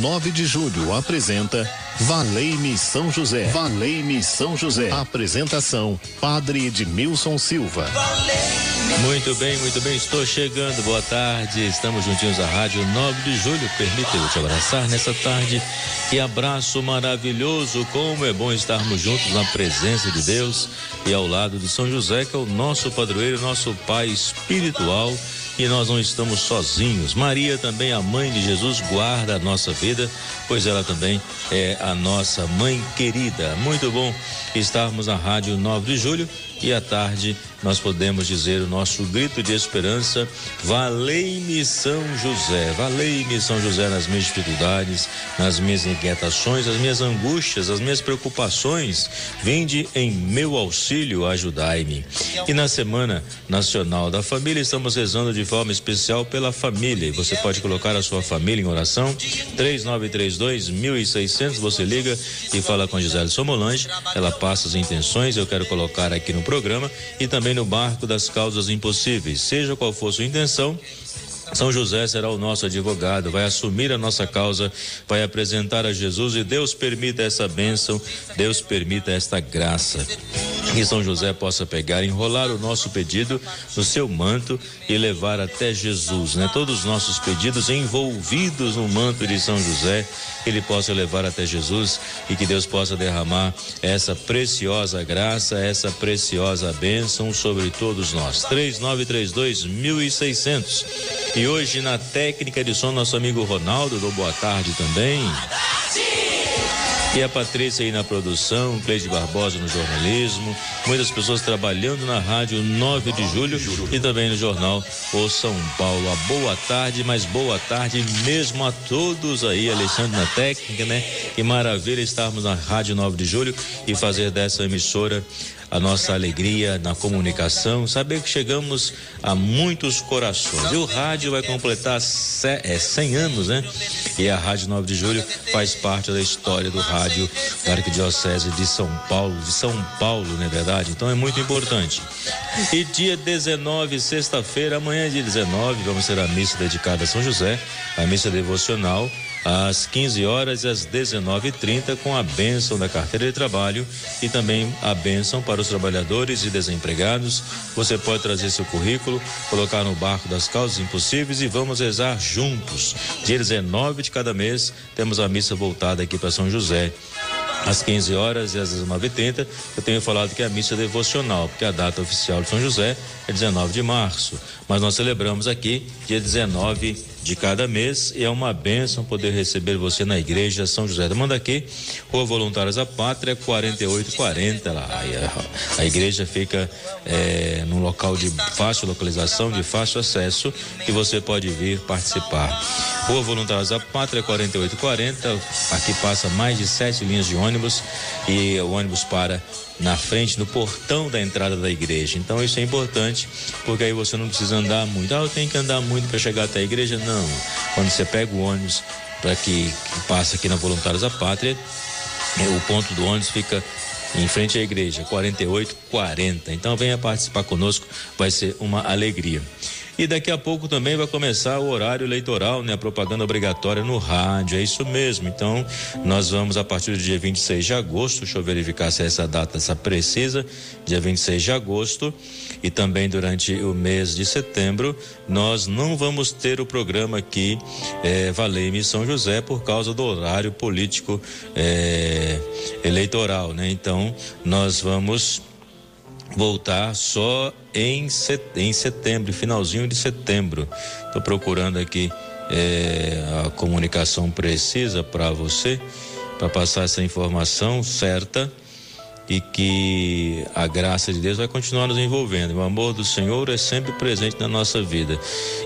Rádio 9 de Julho apresenta Valei-me São José. Valei-me São José. Apresentação: Padre Edmilson Silva. Muito bem, muito bem, estou chegando. Boa tarde. Estamos juntinhos à Rádio 9 de Julho. Permita eu te abraçar nessa tarde. Que abraço maravilhoso. Como é bom estarmos juntos na presença de Deus e ao lado de São José, que é o nosso padroeiro, nosso pai espiritual nós não estamos sozinhos. Maria também, a mãe de Jesus, guarda a nossa vida, pois ela também é a nossa mãe querida. Muito bom estarmos na Rádio 9 de Julho e à tarde nós podemos dizer o nosso grito de esperança: Valei-me São José, valei-me São José nas minhas dificuldades, nas minhas inquietações, as minhas angústias, as minhas preocupações. Vinde em meu auxílio, ajudai-me. E na Semana Nacional da Família, estamos rezando de forma especial pela família. E você pode colocar a sua família em oração. 3932 1600, você liga e fala com Gisele Somolange. Ela passa as intenções, eu quero colocar aqui no programa e também no barco das causas impossíveis. Seja qual for sua intenção, são José será o nosso advogado, vai assumir a nossa causa, vai apresentar a Jesus e Deus permita essa bênção, Deus permita esta graça. Que São José possa pegar, enrolar o nosso pedido no seu manto e levar até Jesus, né? Todos os nossos pedidos envolvidos no manto de São José, ele possa levar até Jesus e que Deus possa derramar essa preciosa graça, essa preciosa bênção sobre todos nós. 3932 1600. E hoje na técnica de som, nosso amigo Ronaldo, do Boa Tarde também. E a Patrícia aí na produção, Cleide Barbosa no jornalismo, muitas pessoas trabalhando na rádio 9 de julho e também no jornal O São Paulo. A boa tarde, mas boa tarde mesmo a todos aí, Alexandre na técnica, né? Que maravilha estarmos na rádio 9 de julho e fazer dessa emissora a nossa alegria na comunicação, saber que chegamos a muitos corações. E o rádio vai completar é, 100 anos, né? E a Rádio 9 de Julho faz parte da história do rádio da Arquidiocese de São Paulo, de São Paulo, não é verdade? Então é muito importante. E dia 19, sexta-feira, amanhã dia 19, vamos ter a missa dedicada a São José, a missa devocional às 15 horas e às 19:30 com a bênção da carteira de trabalho e também a bênção para os trabalhadores e desempregados. Você pode trazer seu currículo, colocar no barco das causas impossíveis e vamos rezar juntos. Dia 19 de cada mês temos a missa voltada aqui para São José às 15 horas e às 19h30. Eu tenho falado que é a missa devocional, porque a data oficial de São José é 19 de março. Mas nós celebramos aqui dia 19 de cada mês e é uma bênção poder receber você na igreja São José da Mandaqui, Rua Voluntários da Pátria, 4840 lá. A, a igreja fica é, num local de fácil localização, de fácil acesso, que você pode vir participar. Rua Voluntários da Pátria, 4840, aqui passa mais de sete linhas de ônibus e o ônibus para na frente, no portão da entrada da igreja. Então isso é importante, porque aí você não precisa andar muito. Ah, eu tenho que andar muito para chegar até a igreja? Não. Quando você pega o ônibus para que, que passa aqui na Voluntários da Pátria, é, o ponto do ônibus fica em frente à igreja, 4840. Então venha participar conosco, vai ser uma alegria. E daqui a pouco também vai começar o horário eleitoral, né? A propaganda obrigatória no rádio, é isso mesmo. Então, nós vamos a partir do dia 26 de agosto, deixa eu verificar se essa data está precisa, dia 26 de agosto, e também durante o mês de setembro, nós não vamos ter o programa aqui, é, Valei-me São José, por causa do horário político é, eleitoral, né? Então, nós vamos voltar só em, set, em setembro, finalzinho de setembro. Estou procurando aqui é, a comunicação precisa para você, para passar essa informação certa e que a graça de Deus vai continuar nos envolvendo. O amor do Senhor é sempre presente na nossa vida.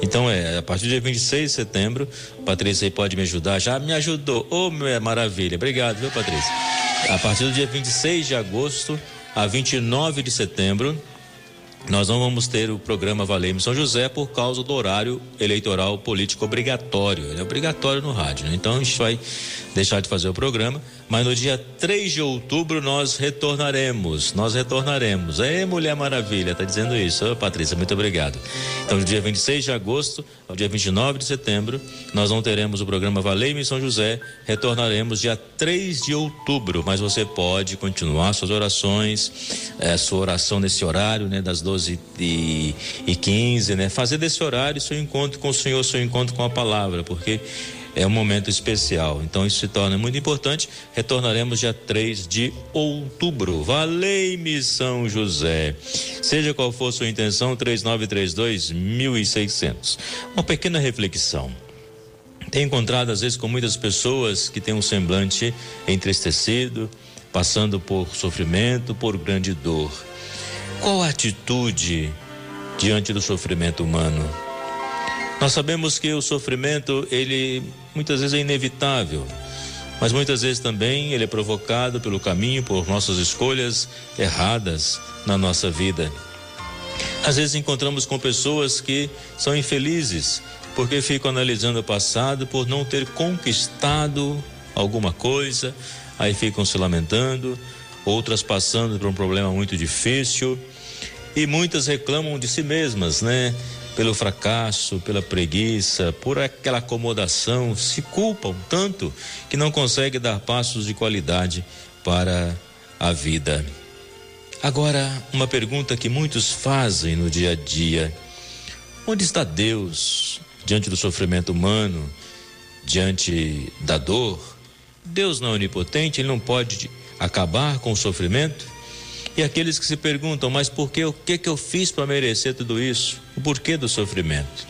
Então é, a partir do dia 26 de setembro, Patrícia aí pode me ajudar, já me ajudou. Ô, oh, minha maravilha. Obrigado, viu, Patrícia? A partir do dia 26 de agosto, a 29 de setembro, nós não vamos ter o programa Valeme São José por causa do horário eleitoral político obrigatório. Ele é obrigatório no rádio, né? Então a gente vai deixar de fazer o programa, mas no dia 3 de outubro nós retornaremos. Nós retornaremos. É Mulher Maravilha, tá dizendo isso. Ô, Patrícia, muito obrigado. Então, do dia 26 de agosto ao dia 29 de setembro, nós não teremos o programa Valeme São José. Retornaremos dia 3 de outubro, mas você pode continuar suas orações, é, sua oração nesse horário, né, das 12 e, e 15, né? Fazer desse horário seu encontro com o Senhor, seu encontro com a palavra, porque é um momento especial. Então isso se torna muito importante. Retornaremos dia 3 de outubro. Valei-me São José. Seja qual for sua intenção, 3932 1600. Uma pequena reflexão. Tenho encontrado às vezes com muitas pessoas que têm um semblante entristecido, passando por sofrimento, por grande dor. Qual a atitude diante do sofrimento humano? Nós sabemos que o sofrimento, ele muitas vezes é inevitável, mas muitas vezes também ele é provocado pelo caminho, por nossas escolhas erradas na nossa vida. Às vezes encontramos com pessoas que são infelizes porque ficam analisando o passado por não ter conquistado alguma coisa, aí ficam se lamentando, outras passando por um problema muito difícil e muitas reclamam de si mesmas, né? Pelo fracasso, pela preguiça, por aquela acomodação, se culpam tanto que não conseguem dar passos de qualidade para a vida. Agora, uma pergunta que muitos fazem no dia a dia: onde está Deus diante do sofrimento humano, diante da dor? Deus não é onipotente, ele não pode acabar com o sofrimento? E aqueles que se perguntam, mas por que, o que que eu fiz para merecer tudo isso? O porquê do sofrimento?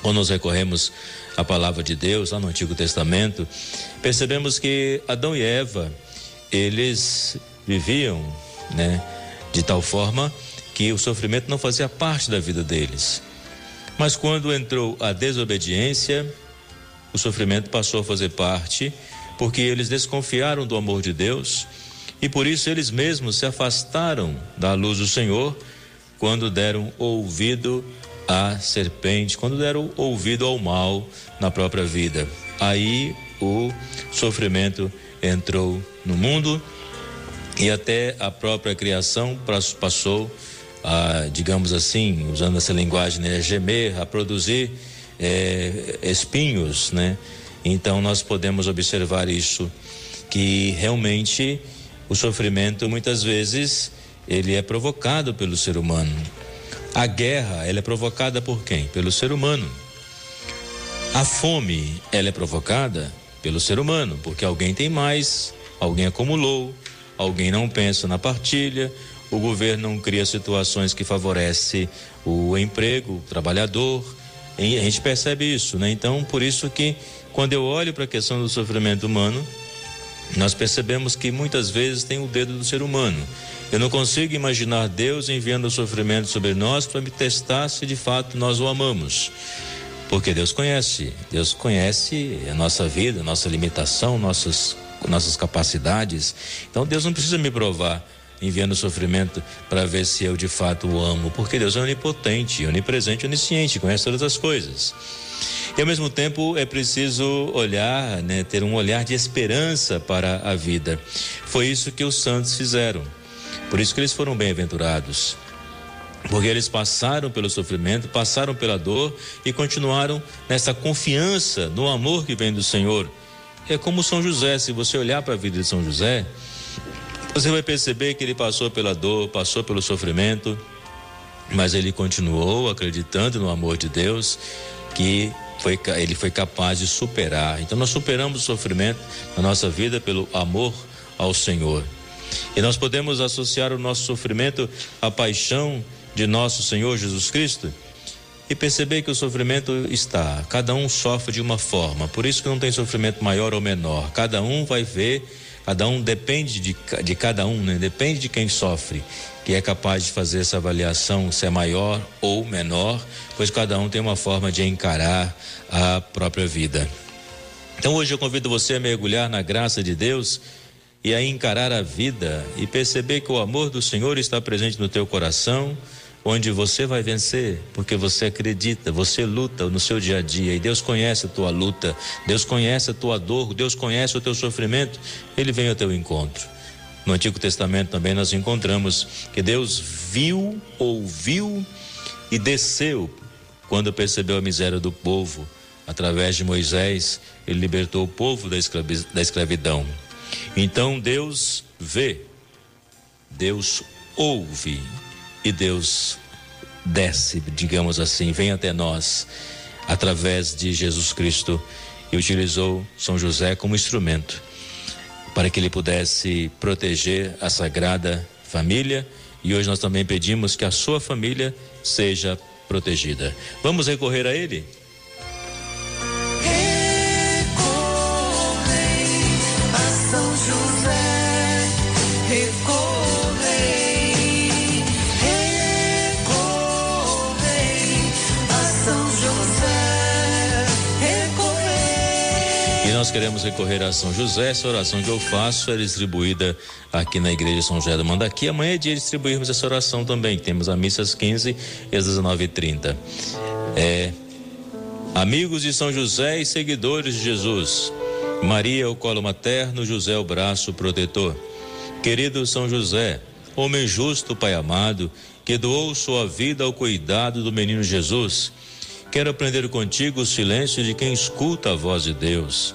Quando nós recorremos à palavra de Deus, lá no Antigo Testamento, percebemos que Adão e Eva, eles viviam, né, de tal forma que o sofrimento não fazia parte da vida deles. Mas quando entrou a desobediência, o sofrimento passou a fazer parte, porque eles desconfiaram do amor de Deus e por isso eles mesmos se afastaram da luz do Senhor quando deram ouvido à serpente, quando deram ouvido ao mal na própria vida. Aí o sofrimento entrou no mundo e até a própria criação passou a, digamos assim, usando essa linguagem, né, a gemer, a produzir é, espinhos, né? Então nós podemos observar isso que realmente o sofrimento muitas vezes ele é provocado pelo ser humano. A guerra, ela é provocada por quem? Pelo ser humano. A fome, ela é provocada pelo ser humano, porque alguém tem mais, alguém acumulou, alguém não pensa na partilha, o governo não cria situações que favorecem o emprego, o trabalhador. E a gente percebe isso, né? Então, por isso que quando eu olho para a questão do sofrimento humano, nós percebemos que muitas vezes tem o dedo do ser humano. Eu não consigo imaginar Deus enviando o sofrimento sobre nós para me testar se de fato nós o amamos. Porque Deus conhece, Deus conhece a nossa vida, a nossa limitação, nossas, nossas capacidades. Então Deus não precisa me provar enviando sofrimento para ver se eu de fato o amo, porque Deus é onipotente, onipresente, onisciente, conhece todas as coisas. E ao mesmo tempo é preciso olhar, né, ter um olhar de esperança para a vida. Foi isso que os santos fizeram. Por isso que eles foram bem-aventurados. Porque eles passaram pelo sofrimento, passaram pela dor e continuaram nessa confiança no amor que vem do Senhor. É como São José, se você olhar para a vida de São José, você vai perceber que ele passou pela dor, passou pelo sofrimento, mas ele continuou acreditando no amor de Deus, que foi, ele foi capaz de superar. Então nós superamos o sofrimento na nossa vida pelo amor ao Senhor. E nós podemos associar o nosso sofrimento à paixão de nosso Senhor Jesus Cristo e perceber que o sofrimento está, cada um sofre de uma forma, por isso que não tem sofrimento maior ou menor, cada um vai ver, cada um depende de, de cada um, né? depende de quem sofre que é capaz de fazer essa avaliação se é maior ou menor, pois cada um tem uma forma de encarar a própria vida. Então hoje eu convido você a mergulhar na graça de Deus e a encarar a vida e perceber que o amor do Senhor está presente no teu coração, onde você vai vencer, porque você acredita, você luta no seu dia a dia e Deus conhece a tua luta, Deus conhece a tua dor, Deus conhece o teu sofrimento, ele vem ao teu encontro. No Antigo Testamento também nós encontramos que Deus viu, ouviu e desceu quando percebeu a miséria do povo. Através de Moisés, ele libertou o povo da, escravidão. Então Deus vê, Deus ouve e Deus desce, digamos assim, vem até nós através de Jesus Cristo e utilizou São José como instrumento para que ele pudesse proteger a sagrada família e hoje nós também pedimos que a sua família seja protegida. Vamos recorrer a ele? Queremos recorrer a São José. Essa oração que eu faço é distribuída aqui na Igreja São José do Mandaqui. Amanhã é dia de distribuirmos essa oração também. Temos a missa às 15 e às 19h30. É, amigos de São José e seguidores de Jesus. Maria, o colo materno, José, o braço protetor. Querido São José, homem justo, Pai amado, que doou sua vida ao cuidado do menino Jesus. Quero aprender contigo o silêncio de quem escuta a voz de Deus.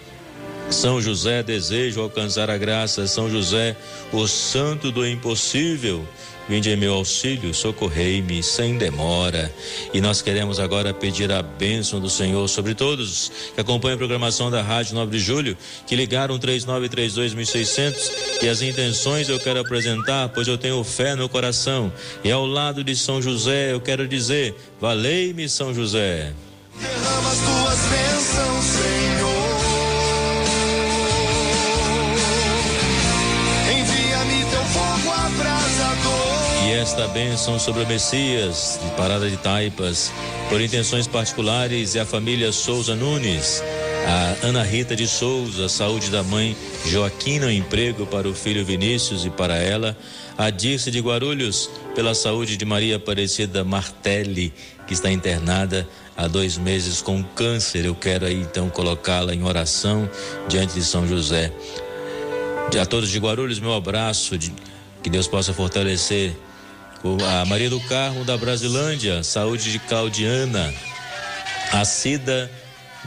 São José desejo alcançar a graça, São José, o santo do impossível, Vinde em meu auxílio, socorrei-me sem demora. E nós queremos agora pedir a bênção do Senhor sobre todos que acompanham a programação da Rádio 9 de Julho, que ligaram 3932.600 e as intenções eu quero apresentar, pois eu tenho fé no coração. E ao lado de São José eu quero dizer: valei-me São José. Derrama as tuas bênçãos, Senhor. Esta bênção sobre o Messias de Parada de Taipas, por intenções particulares e a família Souza Nunes, a Ana Rita de Souza, saúde da mãe Joaquina, um emprego para o filho Vinícius e para ela, a Dirce de Guarulhos, pela saúde de Maria Aparecida Martelli, que está internada há dois meses com câncer. Eu quero aí então colocá-la em oração diante de São José. A todos de Guarulhos, meu abraço, de, que Deus possa fortalecer a Maria do Carmo da Brasilândia, saúde de Claudiana, a Cida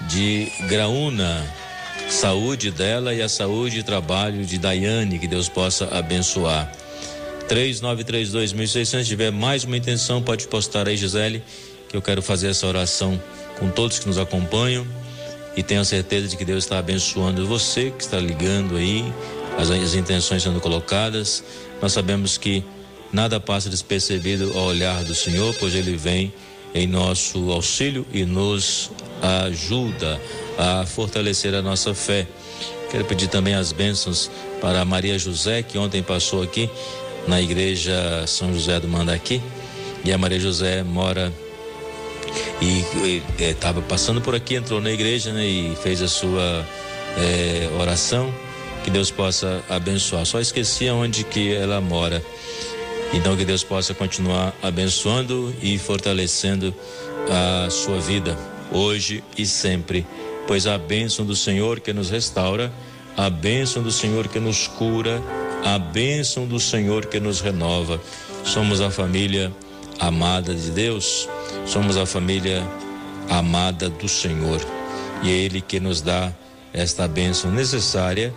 de Graúna, saúde dela e a saúde e trabalho de Daiane, que Deus possa abençoar. 3932.600, se tiver mais uma intenção, pode postar aí, Gisele, que eu quero fazer essa oração com todos que nos acompanham. E tenho certeza de que Deus está abençoando você que está ligando aí, as, as intenções sendo colocadas. Nós sabemos que nada passa despercebido ao olhar do Senhor, pois Ele vem em nosso auxílio e nos ajuda a fortalecer a nossa fé. Quero pedir também as bênçãos para Maria José, que ontem passou aqui na igreja São José do Mandaqui. E a Maria José mora e estava passando por aqui, entrou na igreja né, e fez a sua é, oração. Que Deus possa abençoar. Só esqueci onde que ela mora. Então que Deus possa continuar abençoando e fortalecendo a sua vida hoje e sempre, pois a bênção do Senhor que nos restaura, a bênção do Senhor que nos cura, a bênção do Senhor que nos renova. Somos a família amada de Deus, somos a família amada do Senhor. E é Ele que nos dá esta bênção necessária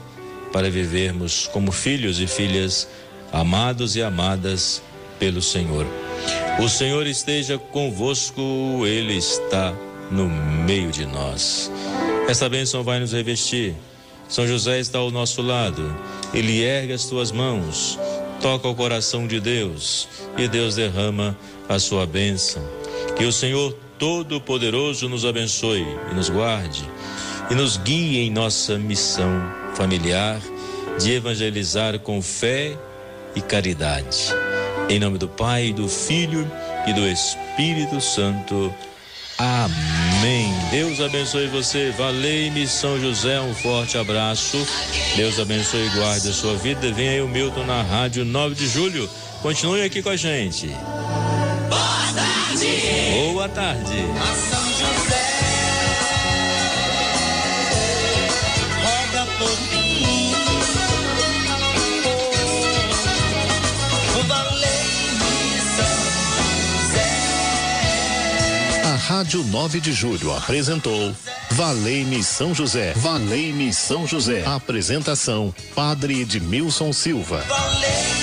para vivermos como filhos e filhas amados e amadas pelo Senhor. O Senhor esteja convosco, Ele está no meio de nós. Esta bênção vai nos revestir. São José está ao nosso lado. Ele ergue as tuas mãos, toca o coração de Deus e Deus derrama a sua bênção. Que o Senhor Todo-Poderoso nos abençoe e nos guarde e nos guie em nossa missão familiar de evangelizar com fé e caridade. Em nome do Pai, do Filho e do Espírito Santo. Amém. Deus abençoe você. Valei-me São José. Um forte abraço. Deus abençoe e guarde a sua vida. Vem aí o Milton na Rádio 9 de Julho. Continue aqui com a gente. Boa tarde. Boa tarde. Rádio 9 de Julho apresentou Valei-me São José. Valei-me São José. Apresentação: Padre Edmilson Silva. Valei-me.